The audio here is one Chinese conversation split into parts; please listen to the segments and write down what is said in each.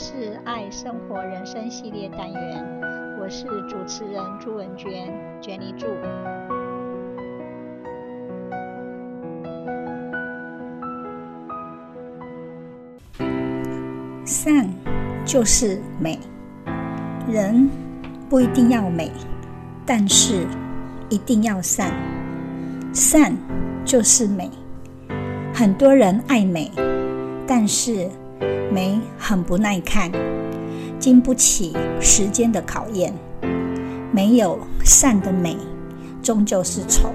是爱生活人生系列单元，我是主持人朱文娟娟妮助。善就是美，人不一定要美，但是一定要善。善就是美。很多人爱美，但是美很不耐看，经不起时间的考验。没有善的美，终究是丑；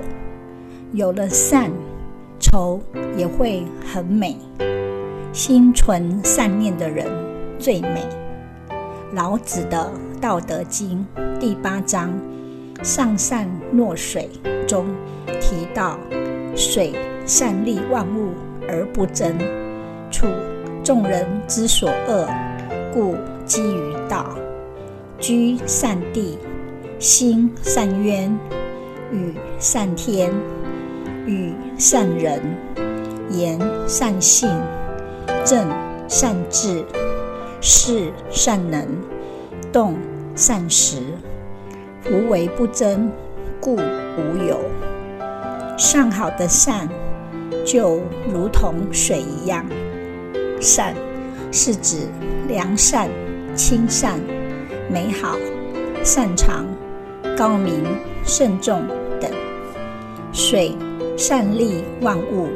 有了善，丑也会很美。心存善念的人最美。老子的《道德经》第八章《上善若水》中提到：“水善利万物而不争，处众人之所恶，故几于道。居善地，心善渊，与善天，与善人，言善信。”正善治，事善能，动善时。夫唯不争，故无有。上好的善，就如同水一样。善是指良善、亲善、美好、擅长、高明、慎重等。水善利万物，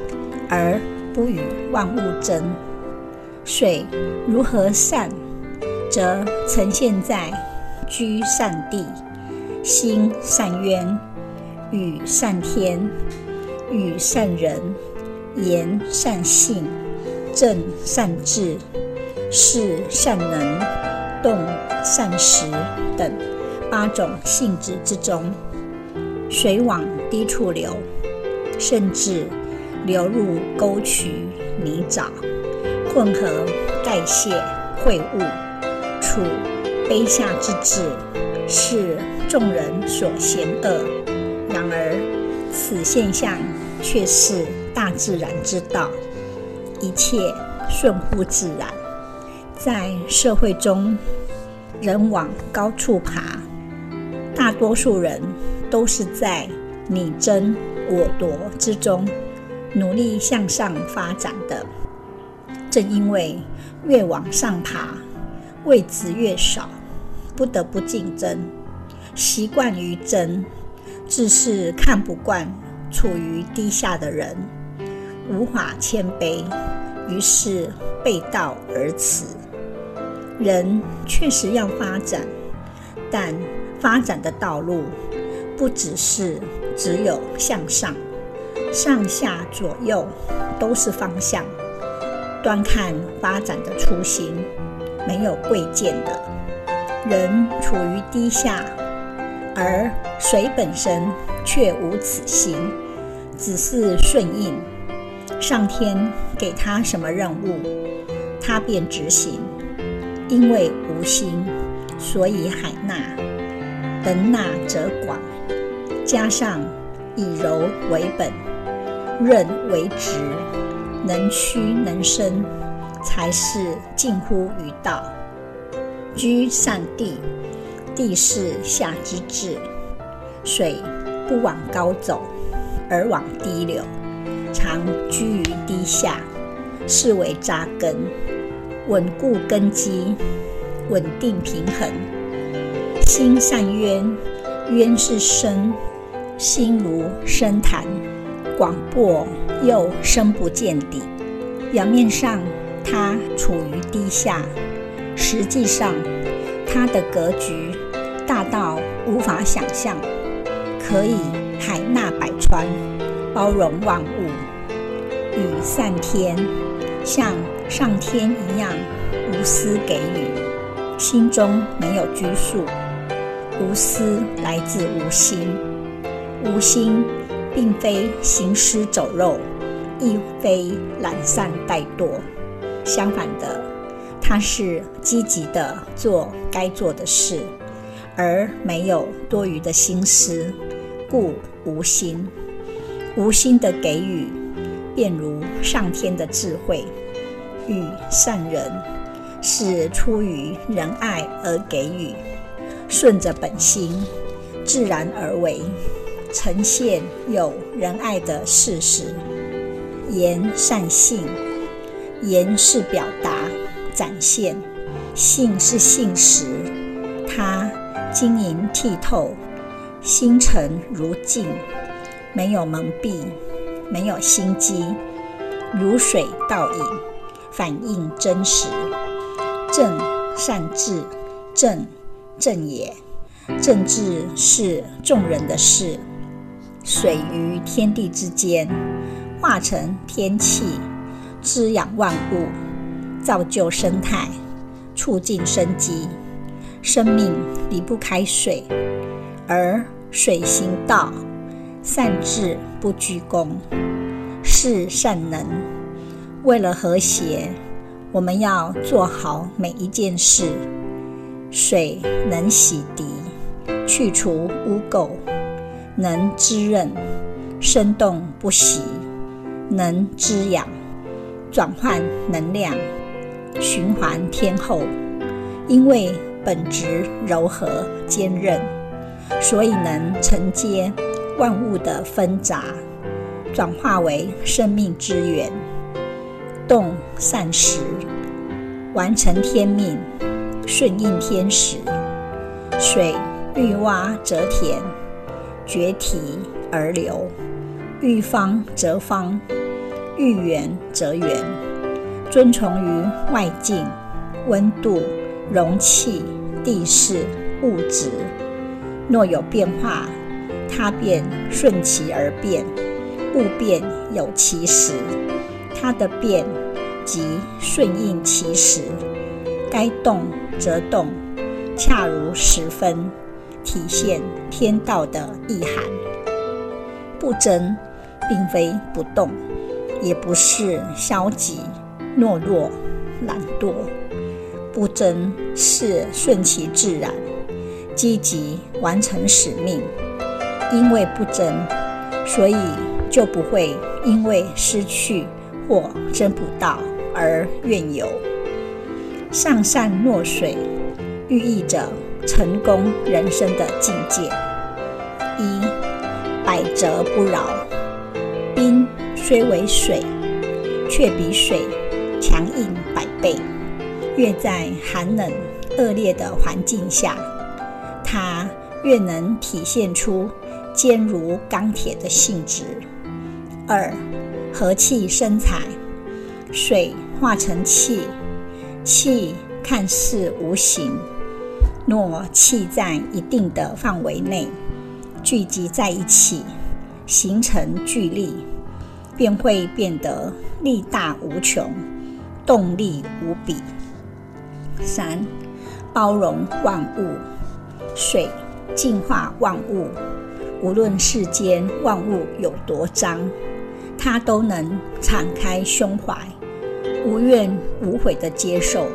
而不与万物争。水如何善，则呈现在居善地、心善渊、与善天、与善人、言善信、正善治、事善能、动善时等八种性质之中。水往低处流，甚至流入沟渠、泥沼。混合代谢秽物，处卑下之志，是众人所嫌恶。然而，此现象却是大自然之道，一切顺乎自然。在社会中，人往高处爬，大多数人都是在你争我夺之中努力向上发展的。正因为越往上爬，位置越少，不得不竞争，习惯于争，自是看不惯处于低下的人，无法谦卑，于是背道而驰。人确实要发展，但发展的道路不只是只有向上，上下左右都是方向。端看发展的初心，没有贵贱的。人处于低下，而水本身却无此心，只是顺应。上天给他什么任务，他便执行。因为无心，所以海纳，能纳则广。加上以柔为本，韧为直。能屈能伸，才是近乎于道。居善地，地势下之至。水不往高走，而往低流，常居于低下，视为扎根，稳固根基，稳定平衡。心善渊，渊是深，心如深潭。广博又深不见底，表面上它处于低下，实际上它的格局大到无法想象，可以海纳百川，包容万物。与善天，像上天一样无私给予，心中没有拘束。无私来自无心，无心。并非行尸走肉，亦非懒散怠惰，相反的，他是积极的做该做的事，而没有多余的心思，故无心。无心的给予，便如上天的智慧，与善人，是出于仁爱而给予，顺着本心，自然而为，呈现有仁爱的事实。言善信，言是表达、展现，信是信实。它晶莹剔透，心诚如镜，没有蒙蔽，没有心机，如水倒影，反映真实。正善治，正正也。正治是众人的事，水于天地之间。化成天气，滋养万物，造就生态，促进生机。生命离不开水，而水行道，善治不居功，是善能。为了和谐，我们要做好每一件事。水能洗涤，去除污垢，能滋润，生动不息。能滋养、转换能量、循环天后，因为本质柔和坚韧，所以能承接万物的纷杂，转化为生命之源。动善时，完成天命，顺应天时。水遇洼则田，决堤而流。遇方则方，遇圆则圆，遵从于外境、温度、容器、地势、物质。若有变化，它便顺其而变；物变有其时，它的变即顺应其时。该动则动，恰如时分，体现天道的意涵。不争。并非不动，也不是消极、懦弱、懒惰。不争是顺其自然，积极完成使命。因为不争，所以就不会因为失去或争不到而怨尤。上善若水，寓意着成功人生的境界。一，百折不挠。冰虽为水，却比水强硬百倍。越在寒冷恶劣的环境下，它越能体现出坚如钢铁的性质。二，和气生财。水化成气，气看似无形，若气在一定的范围内聚集在一起。形成聚力，便会变得力大无穷，动力无比。三，包容万物，水净化万物，无论世间万物有多脏，它都能敞开胸怀，无怨无悔地接受，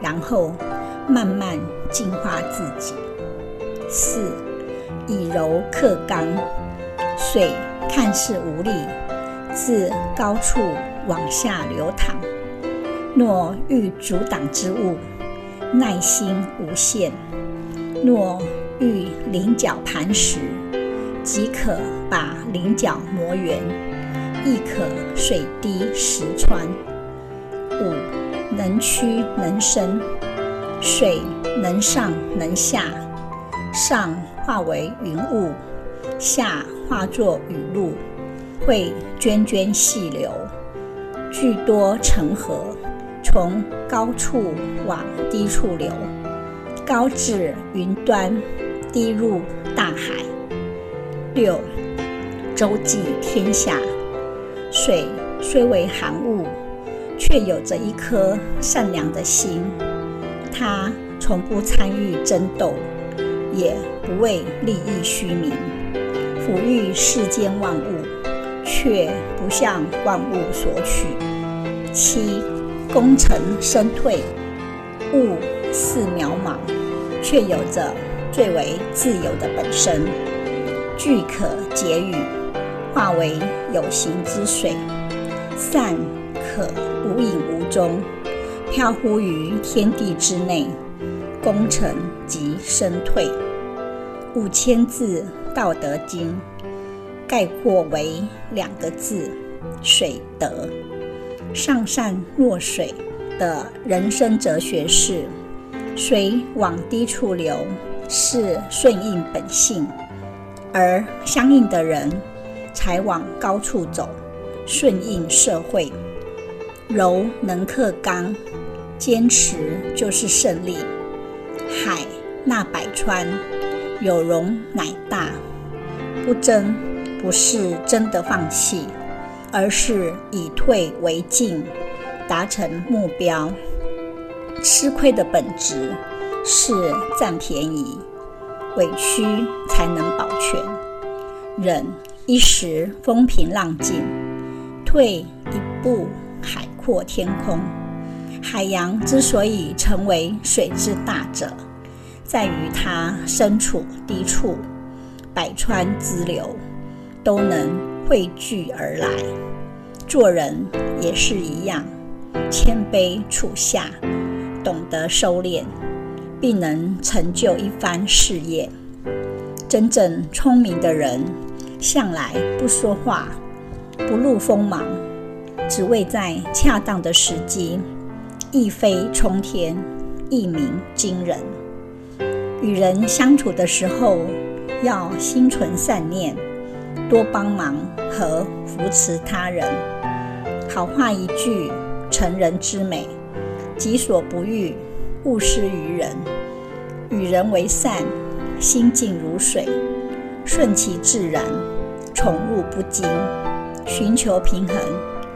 然后慢慢净化自己。四，以柔克刚。水看似无力，自高处往下流淌。若遇阻挡之物，耐心无限；若遇棱角磐石，即可把菱角磨圆，亦可水滴石穿。五，能屈能伸，水能上能下，上化为云雾，下。化作雨露，会涓涓细流，聚多成河，从高处往低处流，高至云端，低入大海。六，周济天下。水虽为寒物，却有着一颗善良的心，它从不参与争斗，也不为利益虚名。抚育世间万物，却不向万物索取。七，功成身退，物似渺茫，却有着最为自由的本身。俱可解语，化为有形之水。善可无影无踪，飘忽于天地之内，功成即身退。五千字《道德经》概括为两个字：水德。上善若水的人生哲学是：水往低处流，是顺应本性；而相应的人才往高处走，顺应社会。柔能克刚，坚持就是胜利。海纳百川，有容乃大。不争不是真的放弃，而是以退为进，达成目标。吃亏的本质是占便宜，委屈才能保全。忍一时风平浪静，退一步。海阔天空，海洋之所以成为水之大者，在于它身处低处，百川之流都能汇聚而来。做人也是一样，谦卑处下，懂得收敛，必能成就一番事业。真正聪明的人，向来不说话，不露锋芒。只为在恰当的时机，一飞冲天，一鸣惊人。与人相处的时候，要心存善念，多帮忙和扶持他人。好话一句，成人之美。己所不欲，勿施于人。与人为善，心静如水，顺其自然，宠辱不惊，寻求平衡。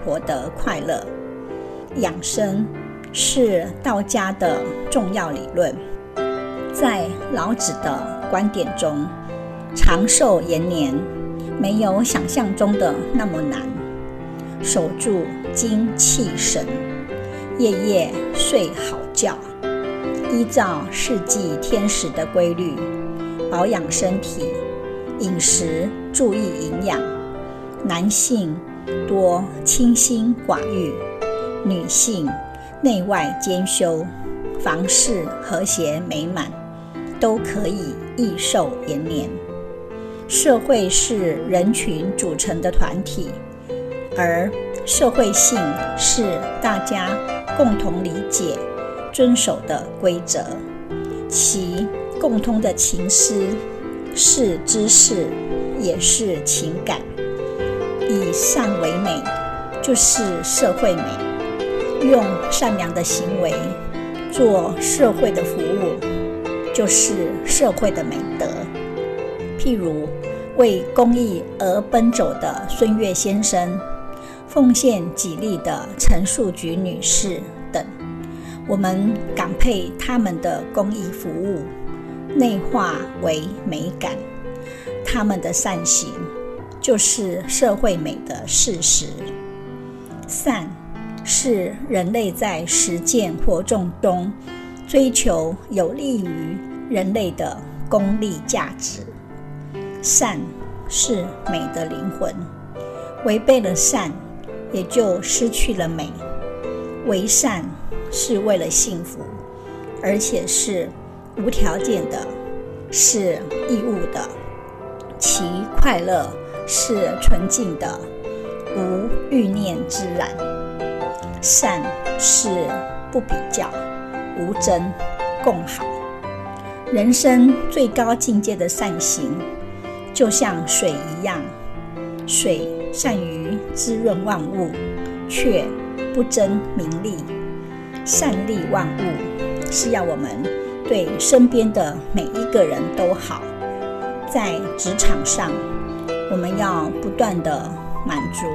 活得快乐，养生是道家的重要理论。在老子的观点中，长寿延年没有想象中的那么难。守住精气神，夜夜睡好觉，依照四季天时的规律保养身体，饮食注意营养。男性。多清心寡欲，女性内外兼修，房事和谐美满，都可以益寿延年。社会是人群组成的团体，而社会性是大家共同理解、遵守的规则，其共通的情思是知识，也是情感。以善为美，就是社会美；用善良的行为做社会的服务，就是社会的美德。譬如为公益而奔走的孙越先生，奉献己力的陈树菊女士，我们感佩他们的公益服务，内化为美感，他们的善行。就是社会美的事实。善是人类在实践活动中追求有利于人类的功利价值。善是美的灵魂，违背了善，也就失去了美。为善是为了幸福，而且是无条件的，是义务的，其快乐。是纯净的，无欲念之染。善是不比较，无争，共好。人生最高境界的善行，就像水一样，水善于滋润万物，却不争名利。善利万物，是要我们对身边的每一个人都好，在职场上。我们要不断地满足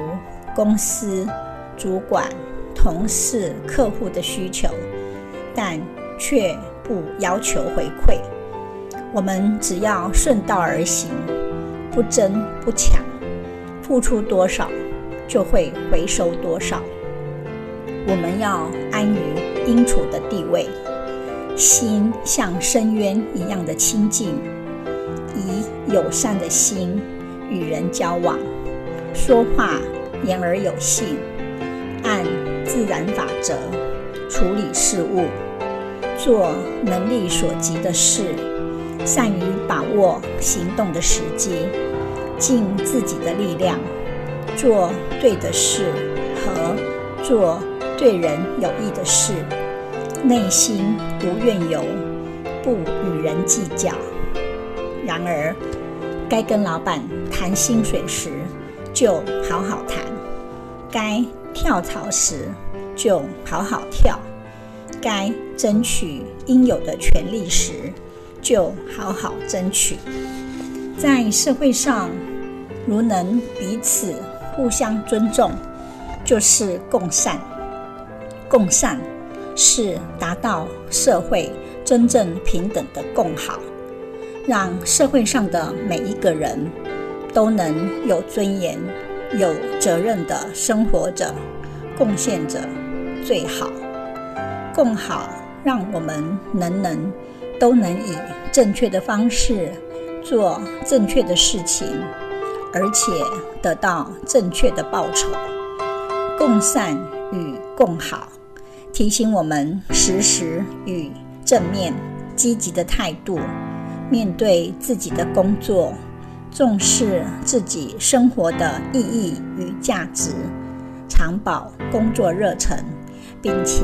公司主管、同事、客户的需求，但却不要求回馈。我们只要顺道而行，不争不抢，付出多少就会回收多少。我们要安于应处的地位，心像深渊一样的清净，以友善的心。与人交往，说话言而有信，按自然法则，处理事务，做能力所及的事，善于把握行动的时机，尽自己的力量，做对的事和做对人有益的事，内心无怨尤，不与人计较。然而，该跟老板谈薪水时，就好好谈；该跳槽时，就好好跳；该争取应有的权利时，就好好争取。在社会上，如能彼此互相尊重，就是共善。共善是达到社会真正平等的共好。让社会上的每一个人都能有尊严、有责任地生活着，贡献着最好。共好，让我们人人都能以正确的方式做正确的事情，而且得到正确的报酬。共善与共好，提醒我们时时与正面、积极的态度。面对自己的工作，重视自己生活的意义与价值，常保工作热忱，并且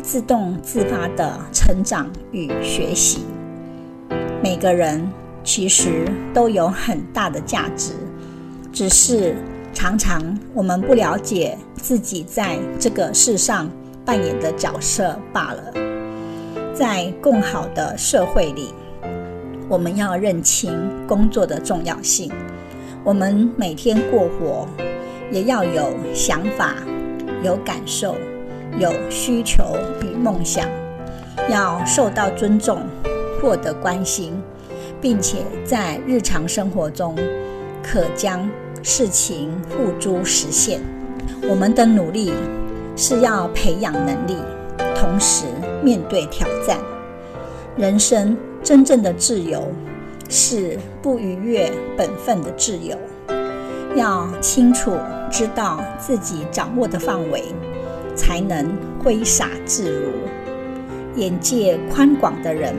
自动自发地成长与学习。每个人其实都有很大的价值，只是常常我们不了解自己在这个世上扮演的角色罢了。在共好的社会里，我们要认清工作的重要性。我们每天过活，也要有想法、有感受、有需求与梦想，要受到尊重、获得关心，并且在日常生活中可将事情付诸实现。我们的努力是要培养能力，同时面对挑战。人生。真正的自由是不逾越本分的自由，要清楚知道自己掌握的范围，才能挥洒自如。眼界宽广的人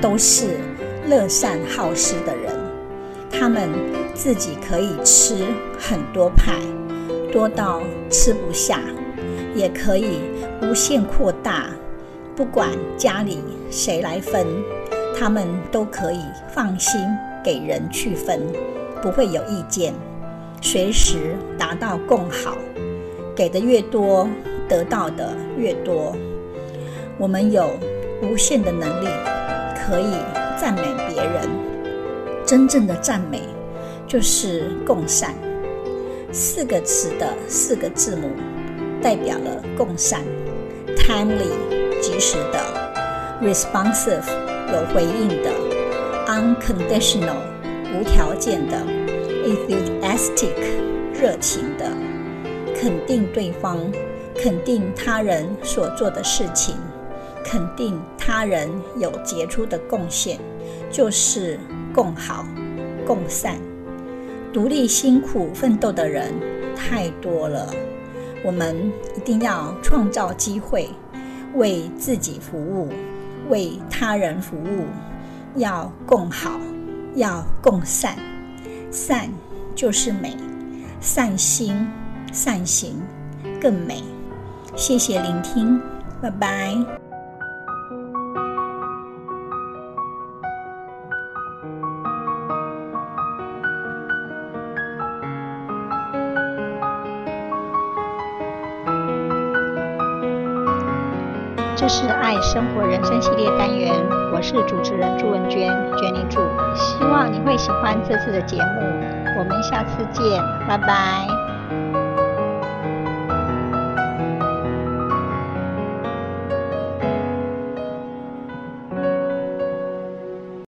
都是乐善好施的人，他们自己可以吃很多派，多到吃不下，也可以无限扩大，不管家里谁来分。他们都可以放心给人去分，不会有意见，随时达到共好，给的越多，得到的越多。我们有无限的能力，可以赞美别人。真正的赞美就是共善，四个词的四个字母代表了共善：timely，及时的；responsive。有回应的，unconditional 无条件的，enthusiastic 热情的，肯定对方，肯定他人所做的事情，肯定他人有杰出的贡献，就是共好、共善。独立辛苦奋斗的人太多了，我们一定要创造机会，为自己服务。为他人服务，要共好，要共善，善就是美，善心善行更美。谢谢聆听，拜拜。是主持人朱文娟娟妮祝，希望你会喜欢这次的节目，我们下次见，拜拜。